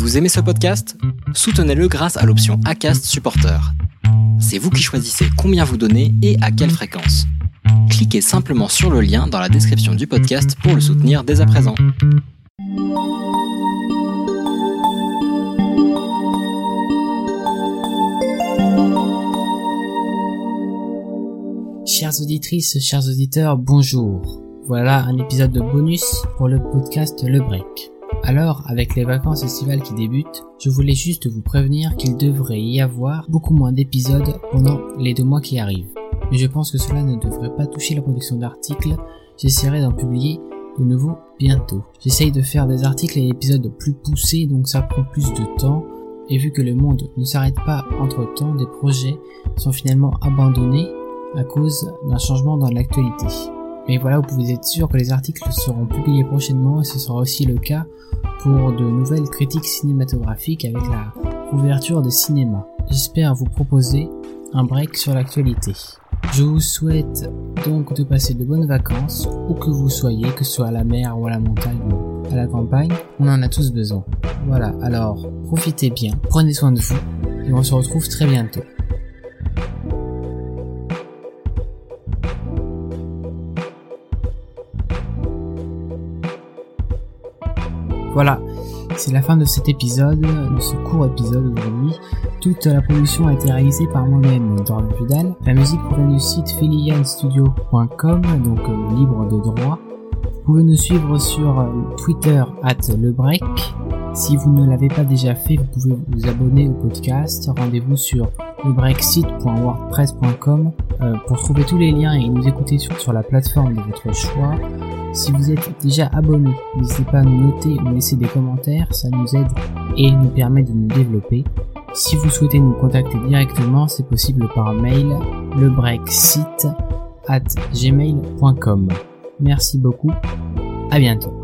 Vous aimez ce podcast? Soutenez-le grâce à l'option ACAST Supporter. C'est vous qui choisissez combien vous donnez et à quelle fréquence. Cliquez simplement sur le lien dans la description du podcast pour le soutenir dès à présent. Chères auditrices, chers auditeurs, bonjour. Voilà un épisode de bonus pour le podcast Le Break. Alors, avec les vacances estivales qui débutent, je voulais juste vous prévenir qu'il devrait y avoir beaucoup moins d'épisodes pendant les deux mois qui arrivent. Mais je pense que cela ne devrait pas toucher la production d'articles, j'essaierai d'en publier de nouveau bientôt. J'essaye de faire des articles et épisodes plus poussés, donc ça prend plus de temps, et vu que le monde ne s'arrête pas entre temps, des projets sont finalement abandonnés à cause d'un changement dans l'actualité. Mais voilà, vous pouvez être sûr que les articles seront publiés prochainement et ce sera aussi le cas pour de nouvelles critiques cinématographiques avec la couverture de cinéma. J'espère vous proposer un break sur l'actualité. Je vous souhaite donc de passer de bonnes vacances où que vous soyez, que ce soit à la mer ou à la montagne ou à la campagne, on en a tous besoin. Voilà, alors profitez bien, prenez soin de vous et on se retrouve très bientôt. Voilà, c'est la fin de cet épisode, de ce court épisode aujourd'hui. Toute la production a été réalisée par moi-même, Dorian Vidal. La musique provient du site philianstudio.com, donc euh, libre de droit. Vous pouvez nous suivre sur euh, Twitter at lebreak. Si vous ne l'avez pas déjà fait, vous pouvez vous abonner au podcast. Rendez-vous sur lebrexit.wordpress.com euh, pour trouver tous les liens et nous écouter sur la plateforme de votre choix. Si vous êtes déjà abonné, n'hésitez pas à nous noter ou laisser des commentaires, ça nous aide et nous permet de nous développer. Si vous souhaitez nous contacter directement, c'est possible par mail lebrexit at gmail.com. Merci beaucoup, à bientôt.